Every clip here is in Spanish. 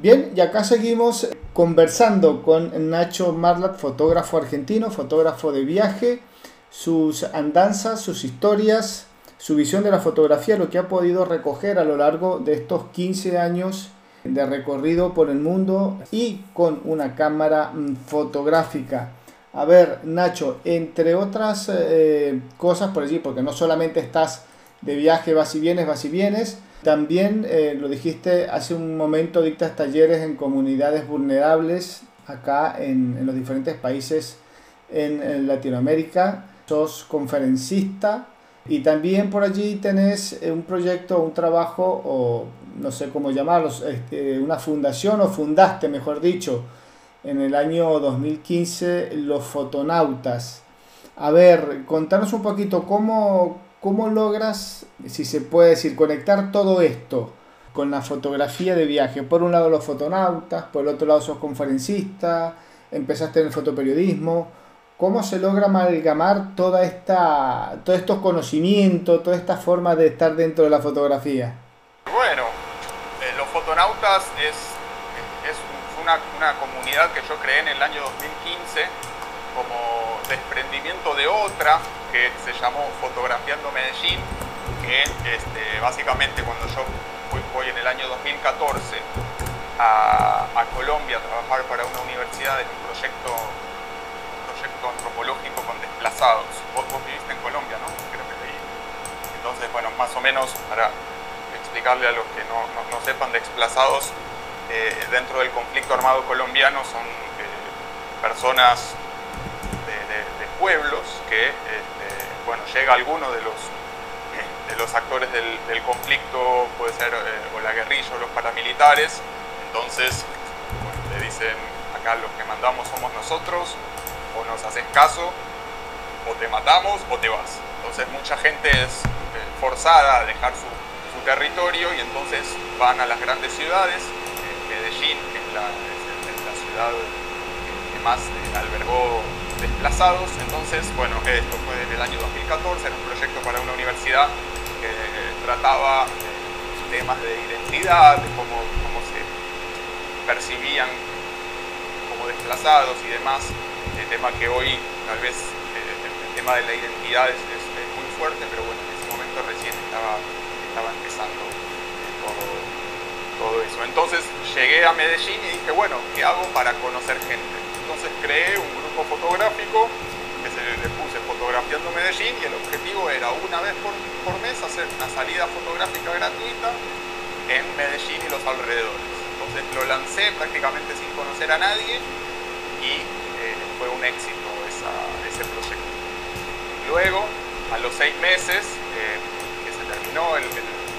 Bien, y acá seguimos conversando con Nacho Marlat, fotógrafo argentino, fotógrafo de viaje, sus andanzas, sus historias, su visión de la fotografía, lo que ha podido recoger a lo largo de estos 15 años de recorrido por el mundo y con una cámara mm, fotográfica. A ver, Nacho, entre otras eh, cosas por allí, porque no solamente estás de viaje, vas y vienes, vas y vienes, también eh, lo dijiste hace un momento, dictas talleres en comunidades vulnerables acá en, los diferentes países en, Latinoamérica. Sos conferencista y también por allí tenés un proyecto, un trabajo o no sé cómo llamarlo, este, una fundación o fundaste, mejor dicho, en el año 2015 los fotonautas. A ver, contanos un poquito cómo, cómo logras, si se puede decir, conectar todo esto con la fotografía de viaje. Por un lado los fotonautas, por el otro lado sos conferencista, empezaste en el fotoperiodismo. ¿Cómo se logra amalgamar toda esta, todos estos conocimientos, toda esta forma de estar dentro de la fotografía? Bueno, eh, los fotonautas es, es una, una comunidad que yo creé en el año 2015 como desprendimiento de otra que se llamó Fotografiando Medellín, que este, básicamente cuando yo fui, en el año 2014 a, Colombia a trabajar para una universidad en un proyecto, proyecto antropológico con desplazados. Vos, viviste en Colombia, ¿no? Creo que leí. Entonces, bueno, más o menos para explicarle a los que no, sepan, desplazados eh, dentro del conflicto armado colombiano son eh, personas pueblos que, este, bueno, llega alguno de los, de los actores del, conflicto, puede ser eh, o la guerrilla o los paramilitares, entonces le dicen acá los que mandamos somos nosotros, o nos haces caso, o te matamos o te vas. Entonces mucha gente es eh, forzada a dejar su, territorio y entonces van a las grandes ciudades, Medellín, que es la, ciudad que más eh, albergó desplazados. Entonces, bueno, esto fue en el año 2014, era un proyecto para una universidad que trataba temas de identidad, de cómo, cómo se percibían como desplazados y demás, el tema que hoy tal vez eh, el tema de la identidad es, muy fuerte, pero bueno, en ese momento recién estaba, estaba empezando eh, todo, todo eso. Entonces llegué a Medellín y dije, bueno, ¿qué hago para conocer gente? Entonces creé un grupo fotográfico que se le puse fotografiando Medellín y el objetivo era una vez por, mes hacer una salida fotográfica gratuita en Medellín y los alrededores. Entonces lo lancé prácticamente sin conocer a nadie y eh, fue un éxito ese proyecto. Luego, a los seis meses eh, que se terminó el,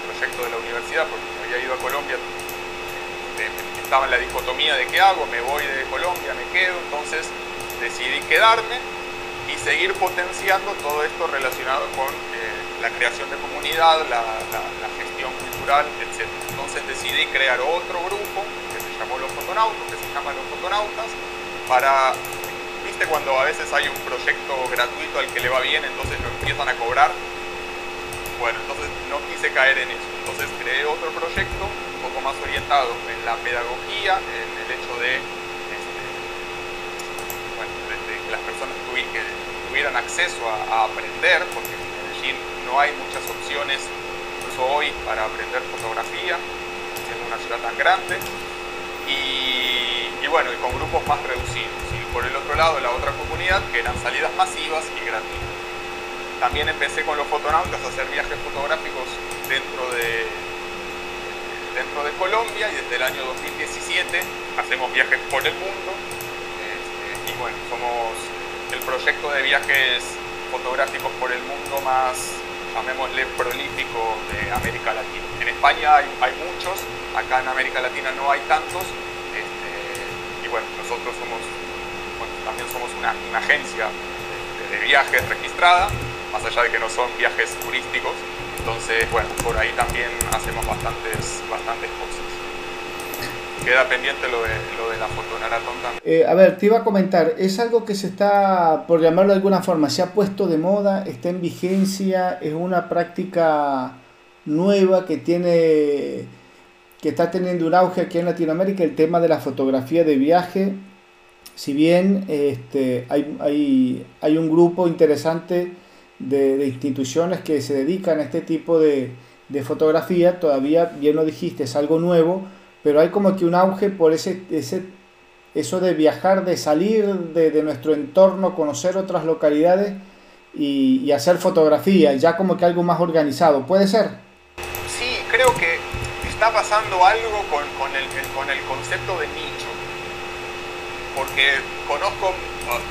proyecto de la universidad, porque había ido a Colombia, eh, estaba en la dicotomía de qué hago, me voy de Colombia, me quedo, decidí quedarme y seguir potenciando todo esto relacionado con eh, la creación de comunidad, la, gestión cultural, etc. Entonces decidí crear otro grupo que se llamó Los Fotonautas, que se llama Los Fotonautas, para, viste cuando a veces hay un proyecto gratuito al que le va bien, entonces lo empiezan a cobrar. Bueno, entonces no quise caer en eso. Entonces creé otro proyecto un poco más orientado en la pedagogía, en el hecho de las personas que tuvieran acceso a, aprender, porque en Medellín no hay muchas opciones, incluso hoy, para aprender fotografía, siendo una ciudad tan grande, y, bueno, y con grupos más reducidos. Y por el otro lado, la otra comunidad, que eran salidas masivas y gratuitas. También empecé con los fotonautas a hacer viajes fotográficos dentro de, dentro de Colombia y desde el año 2017 hacemos viajes por el mundo y bueno, somos el proyecto de viajes fotográficos por el mundo más, llamémosle, prolífico de América Latina. En España hay, muchos, acá en América Latina no hay tantos, este, y bueno, nosotros somos, también somos una, agencia de, de, viajes registrada, más allá de que no son viajes turísticos, entonces, bueno, por ahí también hacemos bastantes, bastantes cosas queda pendiente lo de, lo de la fotonaratón también. Eh, a ver, te iba a comentar, es algo que se está, por llamarlo de alguna forma, se ha puesto de moda, está en vigencia, es una práctica nueva que tiene que está teniendo un auge aquí en Latinoamérica el tema de la fotografía de viaje. Si bien este, hay, hay, hay un grupo interesante de, de, instituciones que se dedican a este tipo de, de, fotografía, todavía, bien lo dijiste, es algo nuevo, pero hay como que un auge por ese, ese eso de viajar, de salir de, de nuestro entorno, conocer otras localidades y, hacer fotografía, ya como que algo más organizado. ¿Puede ser? Sí, creo que está pasando algo con, con, el, con el concepto de nicho. Porque conozco,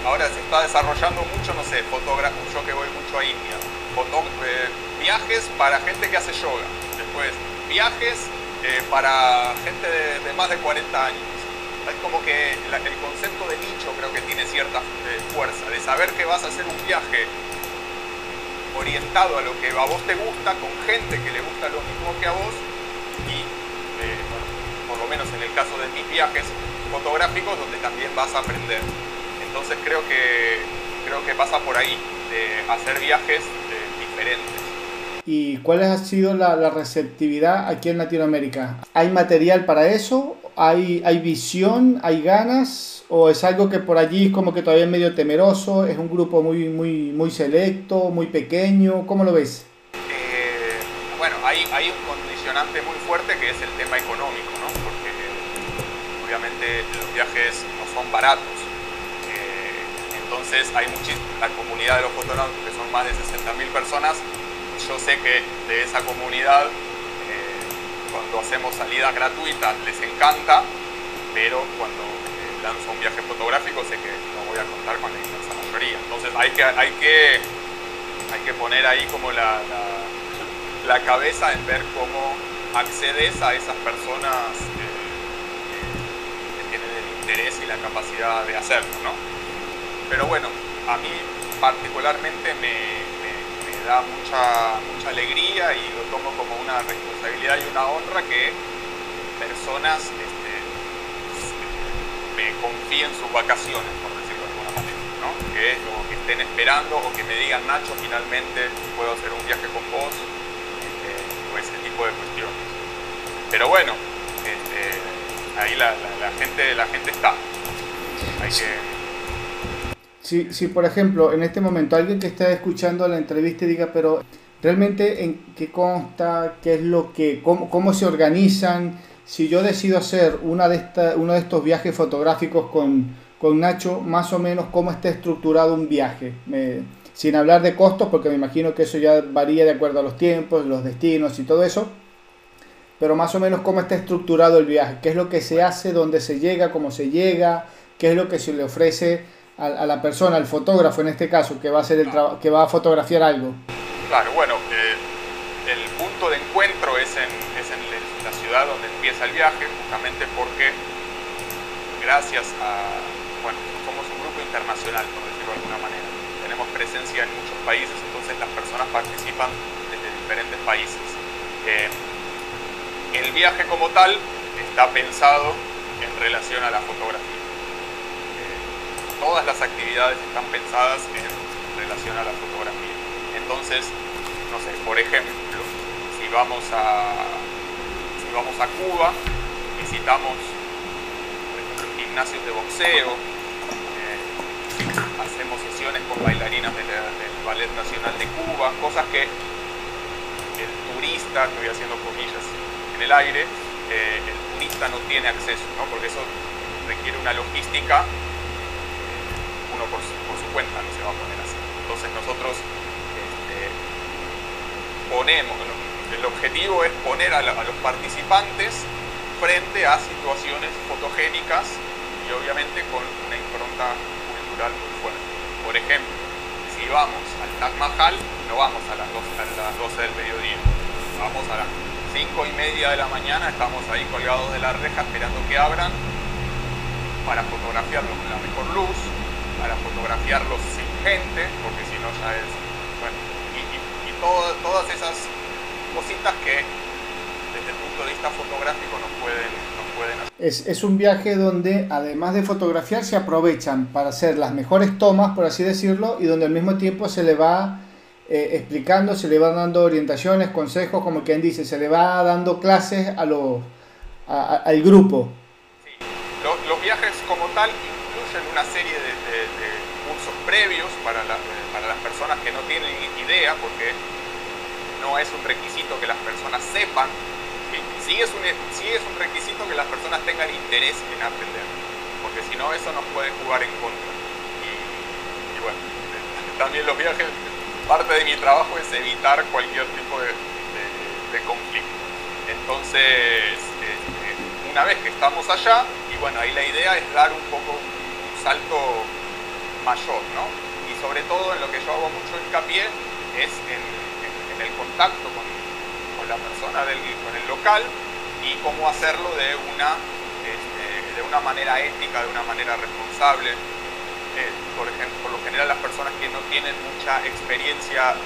ahora se está desarrollando mucho, no sé, fotógrafo, yo que voy mucho a India, eh, viajes para gente que hace yoga, después viajes eh, para gente de, más de 40 años. Es como que el concepto de nicho creo que tiene cierta eh, fuerza, de saber que vas a hacer un viaje orientado a lo que a vos te gusta, con gente que le gusta lo mismo que a vos, y eh, por lo menos en el caso de mis viajes fotográficos donde también vas a aprender. Entonces creo que, creo que pasa por ahí, de hacer viajes diferentes. ¿Y cuál ha sido la, receptividad aquí en Latinoamérica? ¿Hay material para eso? ¿Hay, ¿Hay visión? ¿Hay ganas? ¿O es algo que por allí es como que todavía es medio temeroso? ¿Es un grupo muy, muy, muy selecto, muy pequeño? ¿Cómo lo ves? Eh, bueno, hay, hay un condicionante muy fuerte que es el tema económico, ¿no? Porque obviamente los viajes no son baratos. Eh, entonces hay muchísima, la comunidad de los fotógrafos, que son más de 60.000 personas, yo sé que de esa comunidad, eh, cuando hacemos salidas gratuitas, les encanta, pero cuando eh, lanzo un viaje fotográfico sé que no voy a contar con la inmensa mayoría. Entonces hay que, hay que, hay que poner ahí como la, la, cabeza en ver cómo accedes a esas personas que, que tienen el interés y la capacidad de hacerlo, ¿no? Pero bueno, a mí particularmente me, me, me, da mucha, mucha alegría y lo tomo como una responsabilidad y una honra que personas este, me confíen sus vacaciones, por decirlo de alguna manera, ¿no? Que, o que estén esperando o que me digan, Nacho, finalmente puedo hacer un viaje con vos, ese tipo de cuestiones. Pero bueno, este, ahí la, la, la, gente, la gente está. Hay. Si, si, por ejemplo, en este momento alguien que está escuchando la entrevista diga, pero realmente en qué consta, qué es lo que, cómo, cómo se organizan, si yo decido hacer una de esta, uno de estos viajes fotográficos con, con Nacho, más o menos cómo está estructurado un viaje. Me, sin hablar de costos, porque me imagino que eso ya varía de acuerdo a los tiempos, los destinos y todo eso, pero más o menos cómo está estructurado el viaje, qué es lo que se hace, dónde se llega, cómo se llega, qué es lo que se le ofrece a, la persona, al fotógrafo en este caso, que va a, hacer el que va a fotografiar algo. Claro, bueno, eh, el punto de encuentro es en, es en la ciudad donde empieza el viaje, justamente porque gracias a, bueno, somos un grupo internacional, por decirlo de alguna manera tenemos presencia en muchos países, entonces las personas participan desde diferentes países. Eh, el viaje como tal está pensado en relación a la fotografía. Eh, todas las actividades están pensadas en relación a la fotografía. Entonces, no sé, por ejemplo, si vamos a, si vamos a Cuba, visitamos gimnasios de boxeo, hacemos sesiones con bailarinas del, Ballet Nacional de Cuba, cosas que el turista, estoy haciendo comillas en el aire, eh, el turista no tiene acceso, ¿no? porque eso requiere una logística, eh, por su, cuenta no se va a poner así. Entonces nosotros este, ponemos, el objetivo es poner a, los participantes frente a situaciones fotogénicas y obviamente con una impronta cultural muy fuerte. Por ejemplo, si vamos al Taj Mahal, no vamos a las 12, a las 12 del mediodía, vamos a las 5 y media de la mañana, estamos ahí colgados de la reja esperando que abran para fotografiarlos con la mejor luz, para fotografiarlos sin gente, porque si no ya es... Bueno, y, y, y todo, todas esas cositas que desde el punto de vista fotográfico nos pueden, nos pueden hacer. Es, es, un viaje donde además de fotografiar se aprovechan para hacer las mejores tomas, por así decirlo, y donde al mismo tiempo se le va eh, explicando, se le va dando orientaciones, consejos, como quien dice, se le va dando clases a los, al grupo. Sí. Los, viajes como tal incluyen una serie de, cursos previos para, para las personas que no tienen idea, porque no es un requisito que las personas sepan, sí es un, sí es un requisito que las personas tengan interés en aprender, porque si no eso nos puede jugar en contra. Y, bueno, también los viajes, parte de mi trabajo es evitar cualquier tipo de, conflicto. Entonces, este, una vez que estamos allá, y bueno, ahí la idea es dar un poco salto mayor, ¿no? Y sobre todo en lo que yo hago mucho hincapié es en el contacto con, la persona, del, con el local y cómo hacerlo de una, este, de una manera ética, de una manera responsable. Eh, por ejemplo, por lo general las personas que no tienen mucha experiencia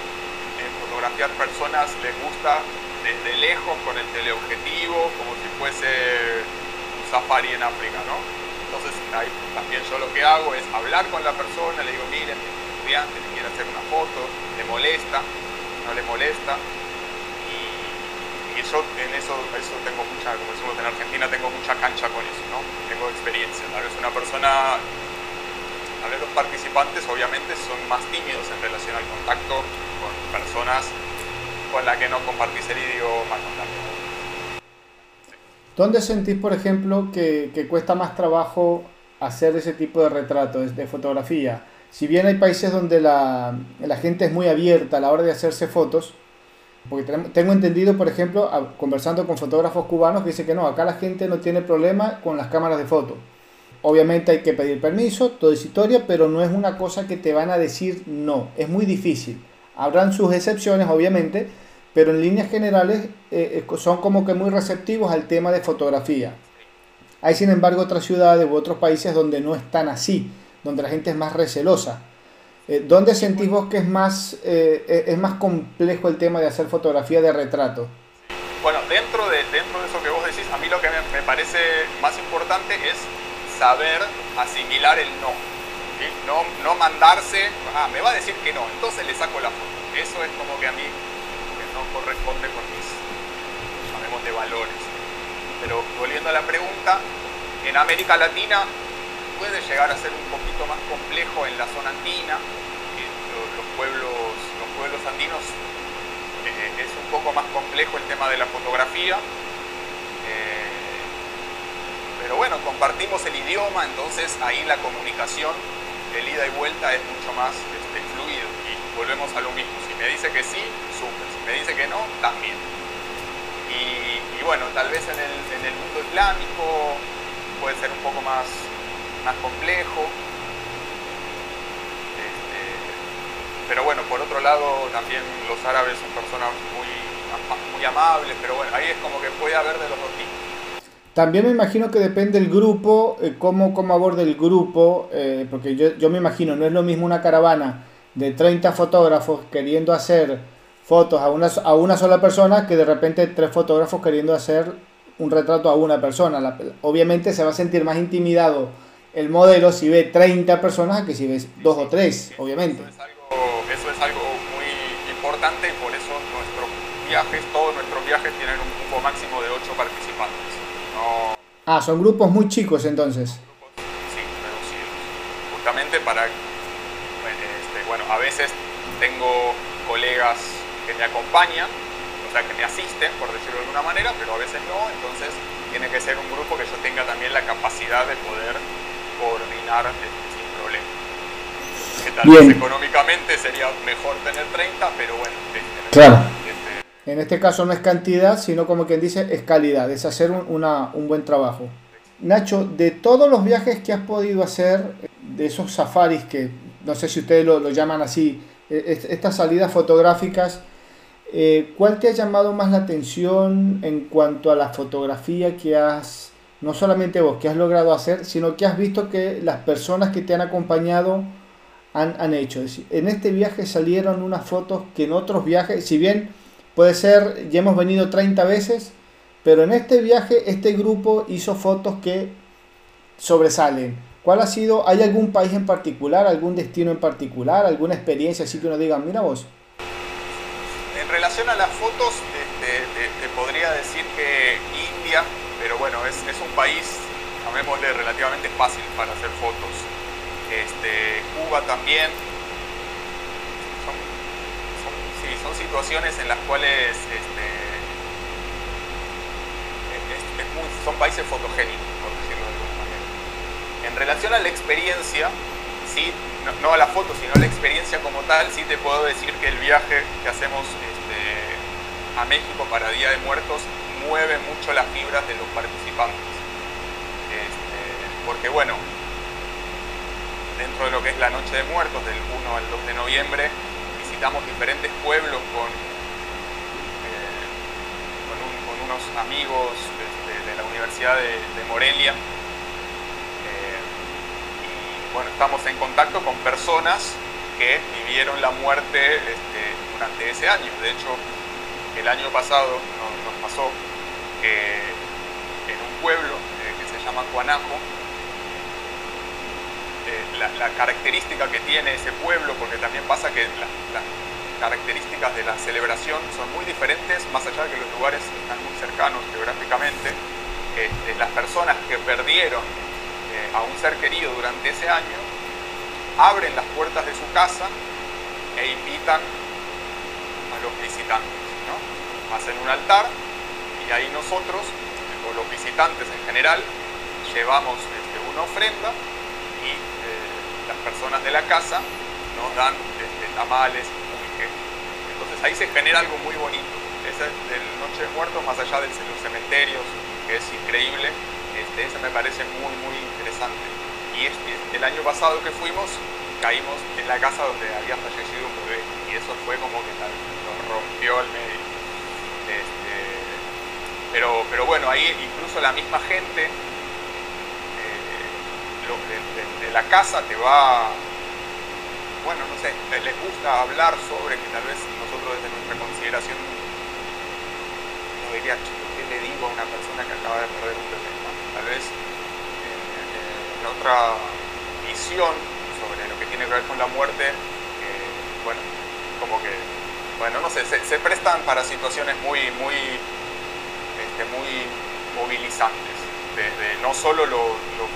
en fotografiar personas les gusta desde lejos con el teleobjetivo, como si fuese un safari en África, ¿no? Entonces también yo lo que hago es hablar con la persona, le digo, miren, mi estudiante le quiere hacer una foto, le molesta, no le molesta. Y, yo en eso, eso tengo mucha, como decimos en Argentina, tengo mucha cancha con eso, ¿no? Tengo experiencia. Tal vez una persona, a ver, los participantes obviamente son más tímidos en relación al contacto con personas con las que no compartís el idioma, con ¿Dónde sentís, por ejemplo, que, que, cuesta más trabajo hacer ese tipo de retratos, de fotografía? si bien hay países donde la, gente es muy abierta a la hora de hacerse fotos, porque tengo entendido, por ejemplo, conversando con fotógrafos cubanos, que dice que no, acá la gente no tiene problema con las cámaras de foto. Obviamente hay que pedir permiso, toda esa historia, pero no es una cosa que te van a decir no, es muy difícil. Habrán sus excepciones, obviamente, pero en líneas generales eh, eh, son como que muy receptivos al tema de fotografía. Hay sin embargo otras ciudades u otros países donde no están así donde la gente es más recelosa. Eh, ¿Dónde sentís vos que es más, eh, es más complejo el tema de hacer fotografía de retrato? Bueno, dentro de, dentro de eso que vos decís, a mí lo que me, parece más importante es saber asimilar el no. No, no mandarse, ah, me va a decir que no, entonces le saco la foto. Eso es como que a mí no corresponde con mis, llamemos de valores. Pero volviendo a la pregunta, en América Latina puede llegar a ser un poquito más complejo en la zona andina, los, pueblos, los pueblos andinos eh, es un poco más complejo el tema de la fotografía. Eh, pero bueno, compartimos el idioma, entonces ahí la comunicación, el ida y vuelta es mucho más este, fluido. Volvemos a lo mismo. Si me dice que sí, súper. Si me dice que no, también. Y, bueno, tal vez en el, en el mundo islámico puede ser un poco más más complejo. Este, pero bueno, por otro lado, también los árabes son personas muy, muy amables, pero bueno, ahí es como que puede haber de los dos tipos. También me imagino que depende del grupo, eh, cómo, cómo aborde el grupo, eh, porque yo, yo me imagino, no es lo mismo una caravana de 30 fotógrafos queriendo hacer fotos a una, a una sola persona que de repente tres fotógrafos queriendo hacer un retrato a una persona. obviamente se va a sentir más intimidado el modelo si ve 30 personas que si ves dos o tres, obviamente. Eso es, algo, muy importante y por eso nuestros viajes, todos nuestros viajes tienen un grupo máximo de 8 participantes. Ah, son grupos muy chicos entonces. Sí, reducidos. Justamente para, bueno, a veces tengo colegas que me acompañan, o sea, que me asisten, por decirlo de alguna manera, pero a veces no, entonces tiene que ser un grupo que yo tenga también la capacidad de poder coordinar sin problema. Que tal vez económicamente sería mejor tener 30, pero bueno. Este, claro. Este, en este caso no es cantidad, sino como quien dice, es calidad, es hacer un, una, un buen trabajo. Nacho, de todos los viajes que has podido hacer, de esos safaris que no sé si ustedes lo, llaman así, e, estas salidas fotográficas, eh, ¿cuál te ha llamado más la atención en cuanto a la fotografía que has no solamente vos que has logrado hacer, sino que has visto que las personas que te han acompañado han, hecho. en este viaje salieron unas fotos que en otros viajes, si bien puede ser, ya hemos venido 30 veces, pero en este viaje este grupo hizo fotos que sobresalen. ¿Cuál ha sido? ¿Hay algún país en particular, algún destino en particular, alguna experiencia así que uno diga, mira vos? En relación a las fotos, este, te podría decir que India pero bueno, es, es un país, llamémosle, relativamente fácil para hacer fotos. Este, Cuba también. Son, sí, son situaciones en las cuales este, son países fotogénicos, por decirlo. En relación a la experiencia, sí, no, a la foto, sino a la experiencia como tal, sí te puedo decir que el viaje que hacemos este, a México para Día de Muertos mueve mucho las fibras de los participantes. Este, porque bueno, dentro de lo que es la Noche de Muertos, del 1 al 2 de noviembre, visitamos diferentes pueblos con, eh, unos amigos este, de la Universidad de, Morelia. Bueno, estamos en contacto con personas que vivieron la muerte este, durante ese año. De hecho, el año pasado nos, pasó que en un pueblo eh, que se llama Cuanajo, eh, la, característica que tiene ese pueblo, porque también pasa que las características de la celebración son muy diferentes, más allá de que los lugares están muy cercanos geográficamente, este, las personas que perdieron eh, a un ser querido durante ese año abren las puertas de su casa e invitan a los visitantes hacen un altar y ahí nosotros, o los visitantes en general, llevamos este, una ofrenda y eh, las personas de la casa nos dan este, tamales. Entonces ahí se genera algo muy bonito. Ese del Noche de Muertos, más allá de los cementerios, que es increíble, este, ese me parece muy, muy interesante. Y el año pasado que fuimos, caímos en la casa donde había fallecido un bebé y eso fue como que nos rompió el medio. Este, pero, pero bueno, ahí incluso la misma gente eh, de, la casa te va, bueno, no sé, les gusta hablar sobre que tal vez nosotros desde nuestra consideración no diría, ¿qué le digo a una persona que acaba de perder un bebé? Tal vez en, otra visión sobre lo que tiene que ver con la muerte, eh, bueno, como que bueno, no sé, se, prestan para situaciones muy, muy, este, muy movilizantes, desde no solo lo,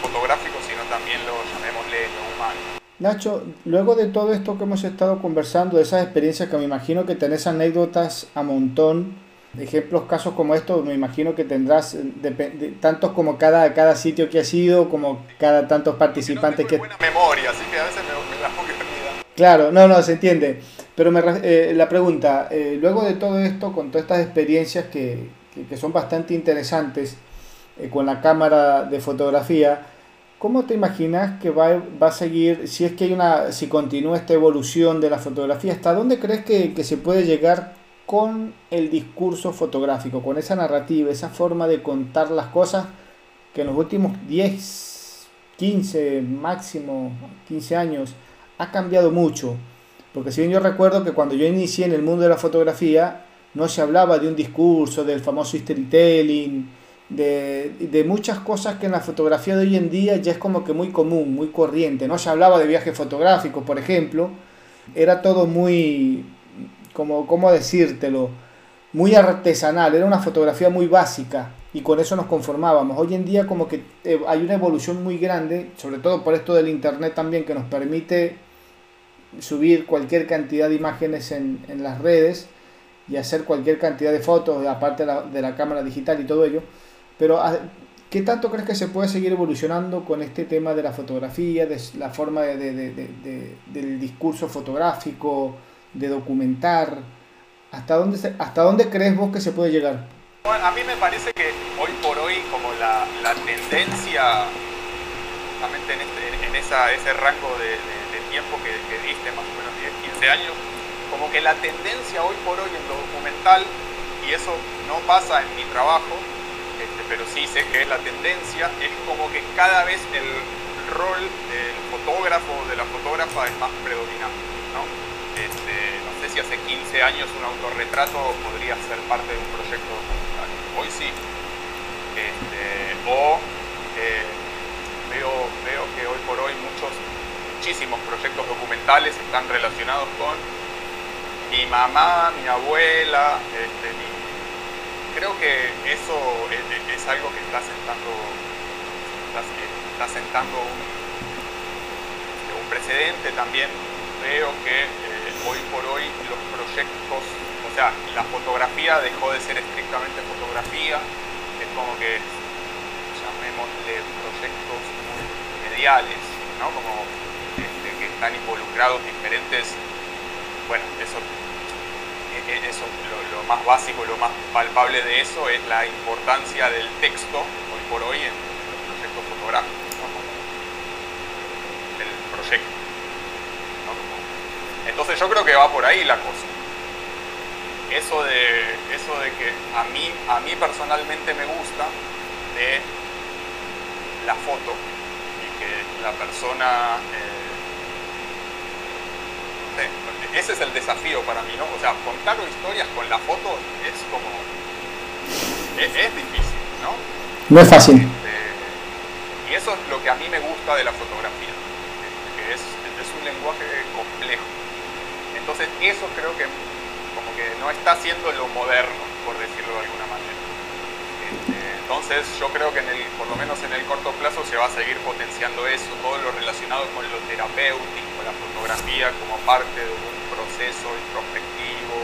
fotográfico, sino también lo, llamémosle, lo humano. Nacho, luego de todo esto que hemos estado conversando, de esas experiencias que me imagino que tenés anécdotas a montón, ejemplos, casos como estos, me imagino que tendrás tantos como cada, cada sitio que ha sido, como cada tantos participantes que... buena memoria, así que a veces me, me la Claro, no, no, se entiende. Pero me, eh, la pregunta, eh, luego de todo esto, con todas estas experiencias que, que, son bastante interesantes eh, con la cámara de fotografía, ¿cómo te imaginas que va, va, a seguir, si es que hay una, si continúa esta evolución de la fotografía, hasta dónde crees que, que se puede llegar con el discurso fotográfico, con esa narrativa, esa forma de contar las cosas que en los últimos 10, 15, máximo 15 años ha cambiado mucho? Porque si bien yo recuerdo que cuando yo inicié en el mundo de la fotografía, no se hablaba de un discurso, del famoso storytelling, de, de, muchas cosas que en la fotografía de hoy en día ya es como que muy común, muy corriente. No se hablaba de viajes fotográficos, por ejemplo. Era todo muy, como, ¿cómo decírtelo? Muy artesanal, era una fotografía muy básica y con eso nos conformábamos. Hoy en día como que eh, hay una evolución muy grande, sobre todo por esto del Internet también, que nos permite subir cualquier cantidad de imágenes en, en las redes y hacer cualquier cantidad de fotos, aparte de la, de la, cámara digital y todo ello. Pero, ah, ¿qué tanto crees que se puede seguir evolucionando con este tema de la fotografía, de la forma de, de, de, del discurso fotográfico, de documentar? ¿Hasta dónde, ¿Hasta dónde crees vos que se puede llegar? A mí me parece que hoy por hoy, como la, la tendencia, justamente en, este, en esa, ese rango de tiempo que, diste, más o menos 10, 15 años, como que la tendencia hoy por hoy en lo documental, y eso no pasa en mi trabajo, este, pero sí sé que es la tendencia, es como que cada vez el rol del fotógrafo o de la fotógrafa es más predominante. ¿no? Este, si hace 15 años un autorretrato podría ser parte de un proyecto documental. Hoy sí. Este, o eh, veo, veo que hoy por hoy muchos muchísimos proyectos documentales están relacionados con mi mamá, mi abuela, este, creo que eso es, algo que está sentando, está, sentando un, un, precedente también. Veo que hoy por hoy los proyectos, o sea, la fotografía dejó de ser estrictamente fotografía, es como que llamémosle proyectos mediales, ¿no? Como este, que están involucrados diferentes, bueno, eso eso, lo, más básico, lo más palpable de eso es la importancia del texto hoy por hoy en, los proyectos fotográficos, el proyecto. Entonces yo creo que va por ahí la cosa. Eso de, eso de que a mí, a mí personalmente me gusta de la foto y que la persona... Eh, ese es el desafío para mí, ¿no? O sea, contar historias con la foto es como... es, difícil, ¿no? No es fácil. Este, y eso es lo que a mí me gusta de la fotografía, que es, es un lenguaje complejo. Entonces eso creo que como que no está siendo lo moderno, por decirlo de alguna manera. Este, entonces yo creo que en el, por lo menos en el corto plazo se va a seguir potenciando eso, todo lo relacionado con lo terapéutico, la fotografía como parte de un proceso introspectivo.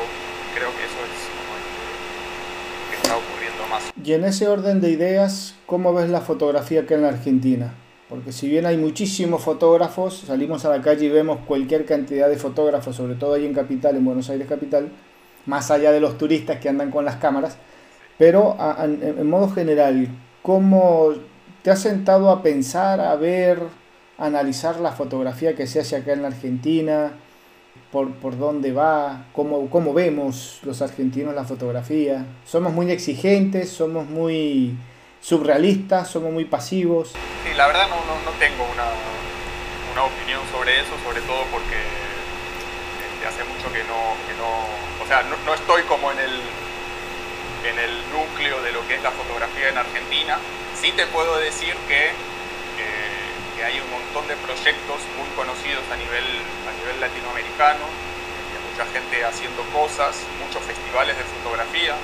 Creo que eso es como lo que está ocurriendo más. Y en ese orden de ideas, ¿cómo ves la fotografía acá en la Argentina? Porque si bien hay muchísimos fotógrafos, salimos a la calle y vemos cualquier cantidad de fotógrafos, sobre todo ahí en Capital, en Buenos Aires Capital, más allá de los turistas que andan con las cámaras, pero en modo general, ¿cómo te has sentado a pensar, a ver, analizar la fotografía que se hace acá en la Argentina, por, por dónde va, cómo, cómo vemos los argentinos la fotografía. Somos muy exigentes, somos muy surrealistas, somos muy pasivos. Sí, la verdad no, no, tengo una, una, opinión sobre eso, sobre todo porque este, hace mucho que no, que no o sea, no, no, estoy como en el, en el núcleo de lo que es la fotografía en Argentina. Sí te puedo decir que hay un montón de proyectos muy conocidos a nivel, a nivel latinoamericano, hay mucha gente haciendo cosas, muchos festivales de fotografía.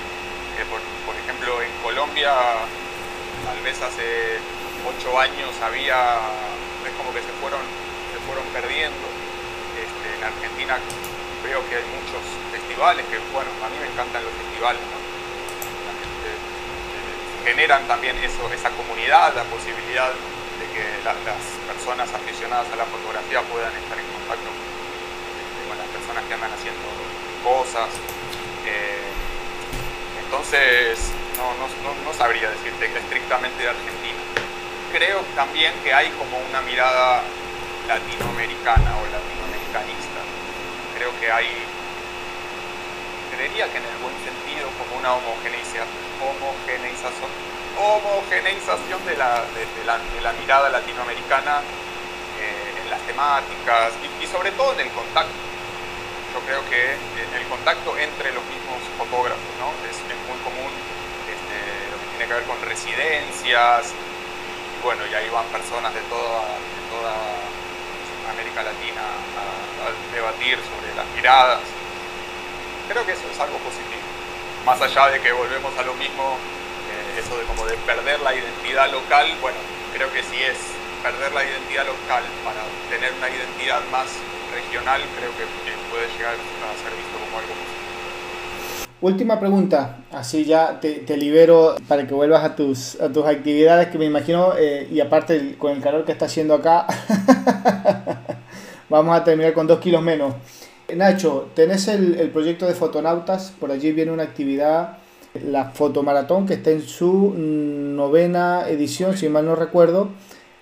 por, ejemplo, en Colombia, tal vez hace ocho años había, es como que se fueron, se fueron perdiendo. Este, en Argentina veo que hay muchos festivales que, bueno, a mí me encantan los festivales, eh, generan también eso, esa comunidad, la posibilidad las personas aficionadas a la fotografía puedan estar en contacto con las personas que andan haciendo cosas. Eh, entonces, no, no, no, sabría decirte estrictamente de Argentina. Creo también que hay como una mirada latinoamericana o latinoamericanista. Creo que hay, creería que en el buen sentido, como una homogeneización, homogeneización homogeneización de la, de, la, de la, mirada latinoamericana eh, en las temáticas y, sobre todo en el contacto. Yo creo que en el contacto entre los mismos fotógrafos, ¿no? es, muy común tiene que ver con residencias, y bueno, y ahí van personas de toda, América Latina a, debatir sobre las miradas. Creo que eso es algo positivo. Más allá de que volvemos a lo mismo eso de como de perder la identidad local, bueno, creo que si es perder la identidad local para tener una identidad más regional, creo que puede llegar a ser visto como algo positivo. Última pregunta, así ya te, libero para que vuelvas a tus, a tus actividades que me imagino, eh, y aparte con el calor que está haciendo acá, vamos a terminar con dos kilos menos. Nacho, tenés el, el proyecto de Fotonautas, por allí viene una actividad la fotomaratón que está en su novena edición, si mal no recuerdo.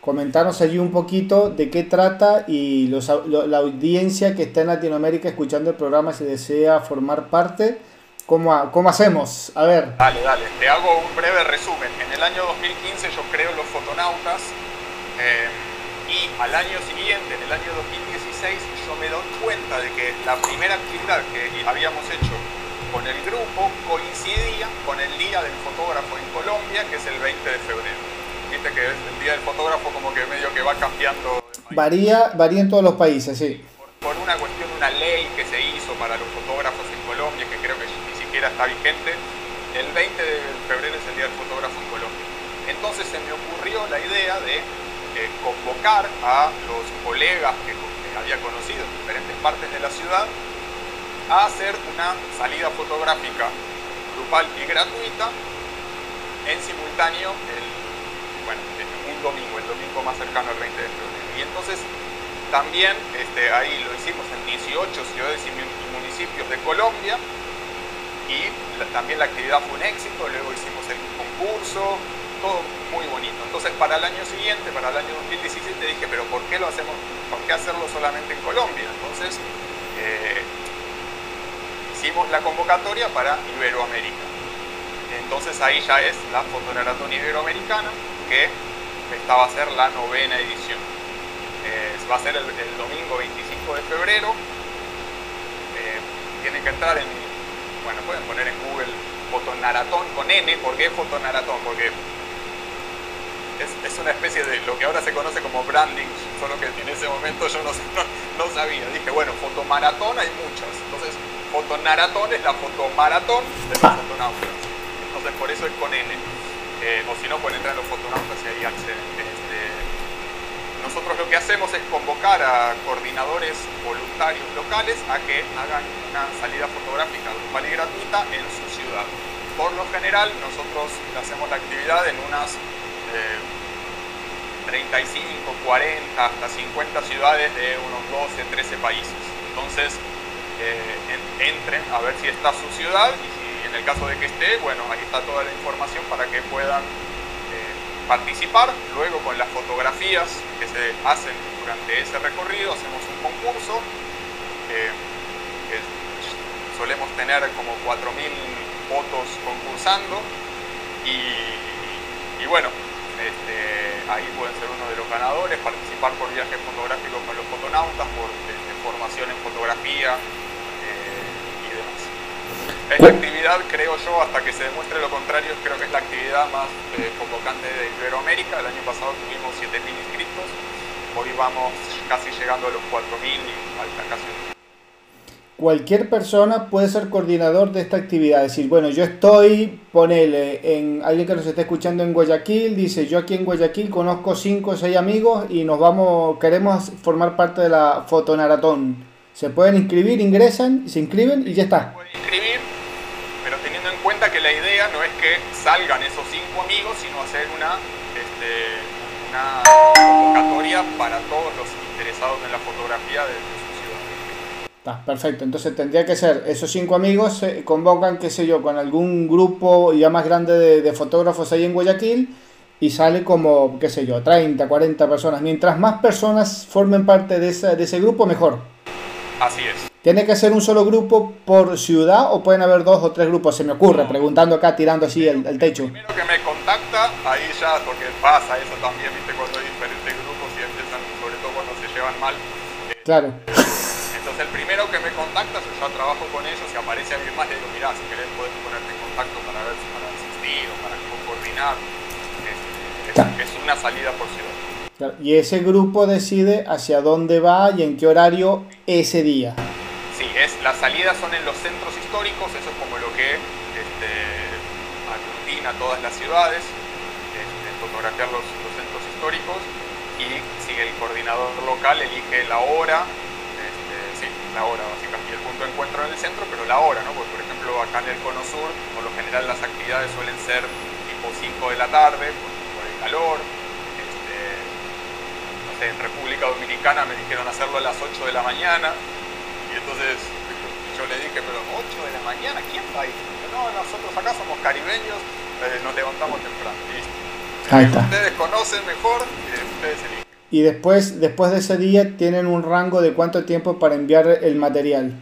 Comentarnos allí un poquito de qué trata y la audiencia que está en Latinoamérica escuchando el programa si desea formar parte. ¿Cómo, ¿Cómo hacemos? A ver. Dale, dale. Te hago un breve resumen. En el año 2015 yo creo los fotonautas eh, y al año siguiente, en el año 2016, yo me doy cuenta de que la primera actividad que habíamos hecho con el grupo coincidía con el Día del Fotógrafo en Colombia, que es el 20 de febrero. Viste que el Día del Fotógrafo como que medio que va cambiando. Varía, varía en todos los países, sí. Por, una cuestión una ley que se hizo para los fotógrafos siquiera está vigente. El 20 de febrero es el Día del Fotógrafo en Colombia. Entonces se me ocurrió la idea de eh, convocar a los colegas que, que había conocido en diferentes partes de la ciudad a hacer una salida fotográfica grupal y gratuita en simultáneo el, bueno, un domingo, el domingo más cercano al 20 de febrero. Y entonces también este, ahí lo hicimos en 18 ciudades y municipios de Colombia y también la actividad fue un éxito, luego hicimos el concurso, todo muy bonito. Entonces para el año siguiente, para el año 2017 dije, pero ¿por qué lo hacemos? ¿Por qué hacerlo solamente en Colombia? Entonces eh, hicimos la convocatoria para Iberoamérica. Entonces ahí ya es la Fotonaratón Iberoamericana, que esta va a ser la novena edición va a ser el, domingo 25 de febrero. Eh, tienen que entrar en, bueno, pueden poner en Google fotonaratón con N. ¿Por qué fotonaratón? Porque es, una especie de lo que ahora se conoce como branding, solo que en ese momento yo no, no, sabía. Dije, bueno, fotomaratón hay muchas. Entonces, fotonaratón es la fotomaratón de los ah. fotonautas. Entonces, por eso es con N. Eh, o si no, pueden entrar en los fotonautas y ahí acceden nosotros lo que hacemos es convocar a coordinadores voluntarios locales a que hagan una salida fotográfica grupal y gratuita en su ciudad. Por lo general, nosotros hacemos la actividad en unas 35, 40, hasta 50 ciudades de unos 12, 13 países. Entonces, eh, entren a ver si está su ciudad y en el caso de que esté, bueno, ahí está toda la información para que puedan participar. Luego con las fotografías que se hacen durante ese recorrido hacemos un concurso. Eh, solemos tener como 4.000 fotos concursando y, bueno, este, ahí pueden ser uno de los ganadores, participar por viajes fotográficos con los fotonautas, por este, formación en fotografía, esta actividad, creo yo, hasta que se demuestre lo contrario, creo que es la actividad más eh, convocante de Iberoamérica. El año pasado tuvimos 7.000 inscritos, hoy vamos casi llegando a los 4.000 y falta casi cualquier persona puede ser coordinador de esta actividad. Es decir, bueno, yo estoy, ponele, en alguien que nos está escuchando en Guayaquil, dice, yo aquí en Guayaquil conozco 5 o 6 amigos y nos vamos, queremos formar parte de la fotonaratón. Se pueden inscribir, ingresan, se inscriben y ya está. Pueden inscribir, pero teniendo en cuenta que la idea no es que salgan esos cinco amigos, sino hacer una, este, una convocatoria para todos los interesados en la fotografía de, su ciudad. Está, perfecto, entonces tendría que ser esos cinco amigos se convocan, qué sé yo, con algún grupo ya más grande de, de fotógrafos ahí en Guayaquil y sale como, qué sé yo, 30, 40 personas. Mientras más personas formen parte de, esa, de ese grupo, mejor. Así es. ¿Tiene que ser un solo grupo por ciudad o pueden haber dos o tres grupos? Se me ocurre, preguntando acá, tirando así el, techo. El primero que me contacta, ahí ya, porque pasa eso también, viste, cuando hay diferentes grupos y empiezan, sobre todo cuando se llevan mal. Eh, claro. Entonces el primero que me contacta, yo ya trabajo con ellos, si aparece alguien más, le digo, mirá, si querés puedes ponerte en contacto para ver si para asistir o para coordinar. es una salida por ciudad. Y ese grupo decide hacia dónde va y en qué horario ese día. Sí, es, las salidas son en los centros históricos, eso es como lo que este, aglutina todas las ciudades, este, fotografiar los, centros históricos y si el coordinador local elige la hora, este, sí, la hora básicamente, el punto de encuentro en el centro, pero la hora, ¿no? Porque por ejemplo acá en el Cono Sur, por lo general las actividades suelen ser tipo 5 de la tarde, por el calor, en República Dominicana me dijeron hacerlo a las 8 de la mañana. Entonces yo le dije, pero 8 de la mañana, ¿quién va a ir? No, nosotros acá somos caribeños, eh, nos levantamos temprano. Listo. Ustedes conocen mejor, ustedes eligen. Y después, después de ese día tienen un rango de cuánto tiempo para enviar el material.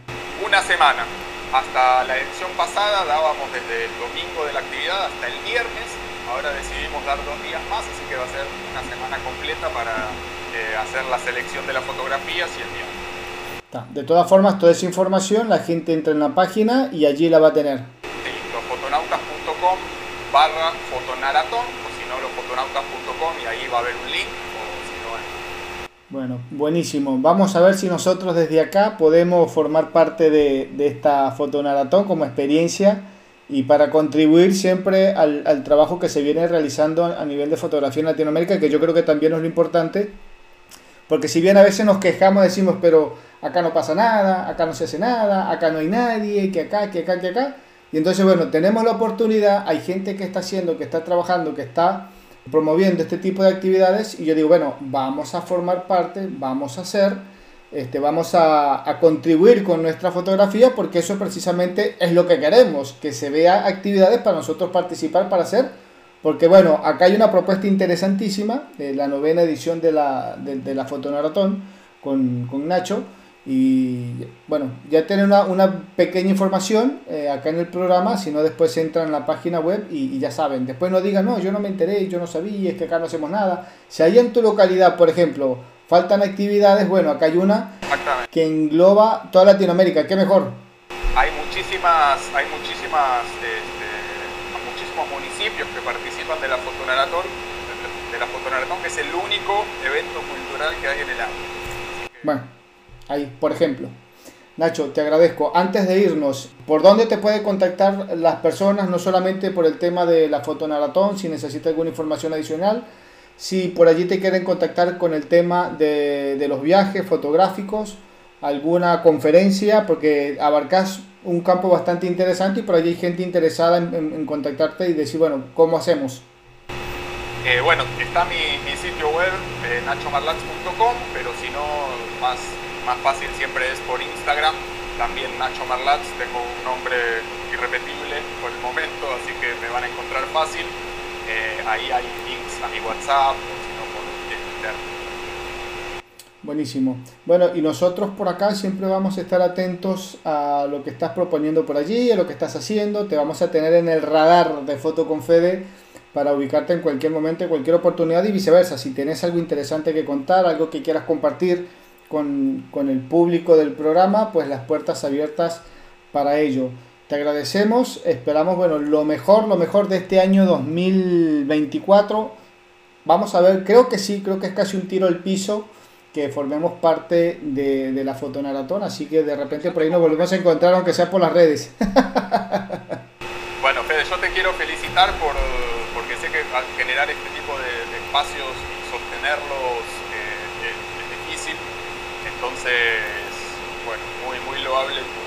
Una semana. Hasta la edición pasada dábamos desde el domingo de la actividad hasta el viernes. Ahora decidimos dar dos días más, así que va a ser una semana completa para hacer la selección de las fotografías y enviar. De todas formas, toda esa información la gente entra en la página y allí la va a tener. Barra fotonaratón o si no, losfotonautas.com y ahí va a haber un link bueno, buenísimo. Vamos a ver si nosotros desde acá podemos formar parte de, de esta fotonaratón como experiencia y para contribuir siempre al, al, trabajo que se viene realizando a nivel de fotografía en Latinoamérica, que yo creo que también es lo importante, porque si bien a veces nos quejamos, decimos, pero acá no pasa nada, acá no se hace nada, acá no hay nadie, que acá, que acá, que acá, y entonces, bueno, tenemos la oportunidad, hay gente que está haciendo, que está trabajando, que está promoviendo este tipo de actividades, y yo digo, bueno, vamos a formar parte, vamos a hacer este, vamos a, a, contribuir con nuestra fotografía porque eso precisamente es lo que queremos, que se vea actividades para nosotros participar, para hacer, porque bueno, acá hay una propuesta interesantísima, de la novena edición de la, de, de la fotonaratón con, con, Nacho, y bueno, ya tienen una, una pequeña información eh, acá en el programa, si no después entran en la página web y, y, ya saben, después no digan, no, yo no me enteré, yo no sabía, es que acá no hacemos nada. Si hay en tu localidad, por ejemplo, faltan actividades, bueno, acá hay una que engloba toda Latinoamérica, ¿qué mejor? Hay muchísimas, hay muchísimas, muchísimos municipios que participan de la fotonaratón, de la fotonaratón que es el único evento cultural que hay en el año. Bueno, ahí, por ejemplo. Nacho, te agradezco. Antes de irnos, ¿por dónde te puede contactar las personas? No solamente por el tema de la fotonaratón, si necesita alguna información adicional, si por allí te quieren contactar con el tema de, de los viajes fotográficos, alguna conferencia, porque abarcas un campo bastante interesante y por allí hay gente interesada en, contactarte y decir, bueno, ¿cómo hacemos? Eh, bueno, está mi, sitio web, eh, pero si no, más, más fácil siempre es por Instagram, también Nacho Marlats, tengo un nombre irrepetible por el momento, así que me van a encontrar fácil. Eh, ahí hay links a mi WhatsApp o si no por Twitter. Buenísimo. Bueno, y nosotros por acá siempre vamos a estar atentos a lo que estás proponiendo por allí, a lo que estás haciendo. Te vamos a tener en el radar de Foto con Fede para ubicarte en cualquier momento, en cualquier oportunidad y viceversa. Si tienes algo interesante que contar, algo que quieras compartir con, con el público del programa, pues las puertas abiertas para ello. Te agradecemos, esperamos bueno, lo mejor, lo mejor de este año 2024. Vamos a ver, creo que sí, creo que es casi un tiro al piso que formemos parte de, de la fotonaratón, así que de repente por ahí nos volvemos a encontrar, aunque sea por las redes. bueno, Fede, yo te quiero felicitar por, porque sé que generar este tipo de, espacios y sostenerlos eh, es, es, difícil, entonces, bueno, muy, muy loable tu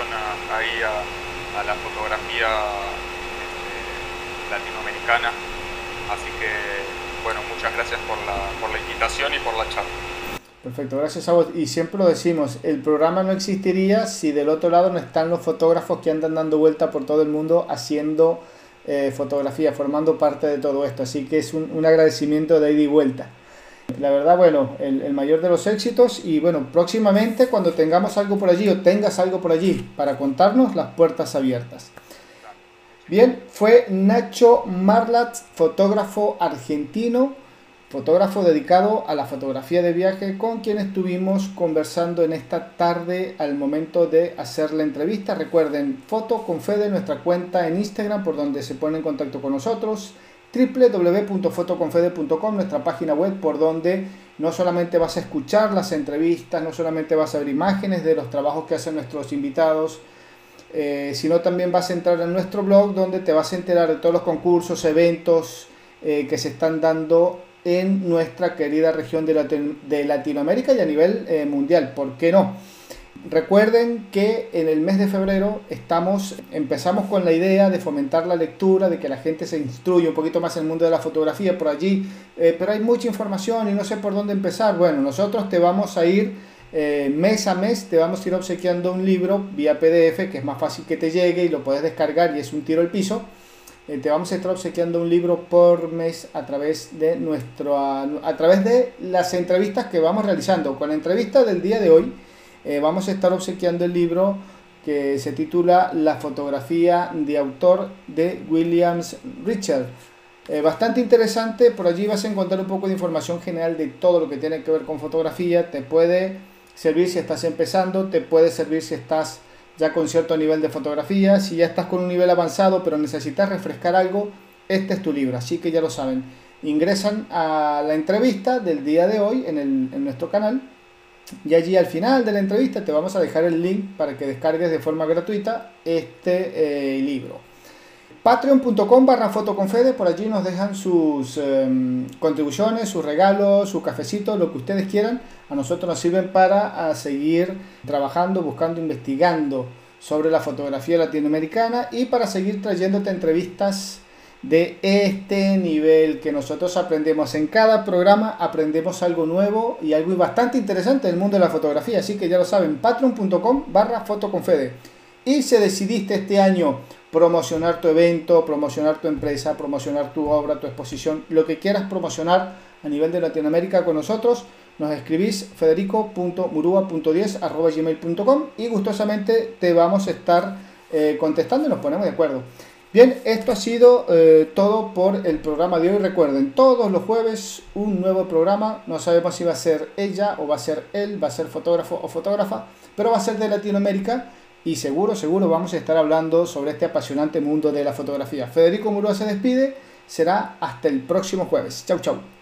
a, ahí a, a, la fotografía este, latinoamericana. Así que, bueno, muchas gracias por la, por la invitación y por la charla. Perfecto, gracias a vos. Y siempre lo decimos, el programa no existiría si del otro lado no están los fotógrafos que andan dando vuelta por todo el mundo haciendo eh, fotografía, formando parte de todo esto. Así que es un, un agradecimiento de ida y vuelta. La verdad, bueno, el, el, mayor de los éxitos y bueno, próximamente cuando tengamos algo por allí o tengas algo por allí para contarnos, las puertas abiertas. Bien, fue Nacho Marlat, fotógrafo argentino, fotógrafo dedicado a la fotografía de viaje, con quien estuvimos conversando en esta tarde al momento de hacer la entrevista. Recuerden, Foto con nuestra cuenta en Instagram, por donde se pone en contacto con nosotros www.fotoconfede.com, nuestra página web por donde no solamente vas a escuchar las entrevistas, no solamente vas a ver imágenes de los trabajos que hacen nuestros invitados, eh, sino también vas a entrar en nuestro blog donde te vas a enterar de todos los concursos, eventos eh, que se están dando en nuestra querida región de, Latino de Latinoamérica y a nivel eh, mundial. ¿Por qué no? Recuerden que en el mes de febrero estamos, empezamos con la idea de fomentar la lectura, de que la gente se instruya un poquito más en el mundo de la fotografía por allí, eh, pero hay mucha información y no sé por dónde empezar. Bueno, nosotros te vamos a ir eh, mes a mes, te vamos a ir obsequiando un libro vía PDF, que es más fácil que te llegue y lo puedes descargar y es un tiro al piso. Eh, te vamos a estar obsequiando un libro por mes a través de nuestro, a, través de las entrevistas que vamos realizando. Con la entrevista del día de hoy eh, vamos a estar obsequiando el libro que se titula La fotografía de autor de Williams Richard. Bastante interesante, por allí vas a encontrar un poco de información general de todo lo que tiene que ver con fotografía. Te puede servir si estás empezando, te puede servir si estás ya con cierto nivel de fotografía, si ya estás con un nivel avanzado pero necesitas refrescar algo, este es tu libro, así que ya lo saben. Ingresan a la entrevista del día de hoy en, el, en nuestro canal Y allí al final de la entrevista te vamos a dejar el link para que descargues de forma gratuita este eh, libro. Patreon.com barra fotoconfede, por allí nos dejan sus em, contribuciones, sus regalos, su cafecito, lo que ustedes quieran. A nosotros nos sirven para seguir trabajando, buscando, investigando sobre la fotografía latinoamericana y para seguir trayéndote entrevistas de este nivel que nosotros aprendemos. En cada programa aprendemos algo nuevo y algo bastante interesante del mundo de la fotografía. Así que ya lo saben, patreon.com barra fotoconfede. Y si decidiste este año promocionar tu evento, promocionar tu empresa, promocionar tu obra, tu exposición, lo que quieras promocionar a nivel de Latinoamérica con nosotros, nos escribís federico.murua.10 y gustosamente te vamos a estar eh, contestando y nos ponemos de acuerdo. Bien, esto ha sido eh, todo por el programa de hoy. Recuerden, todos los jueves un nuevo programa. No sabemos si va a ser ella o va a ser él, va a ser fotógrafo o fotógrafa, pero va a ser de Latinoamérica y seguro, seguro vamos a estar hablando sobre este apasionante mundo de la fotografía. Federico Murúa se despide. Será hasta el próximo jueves. Chau, chau.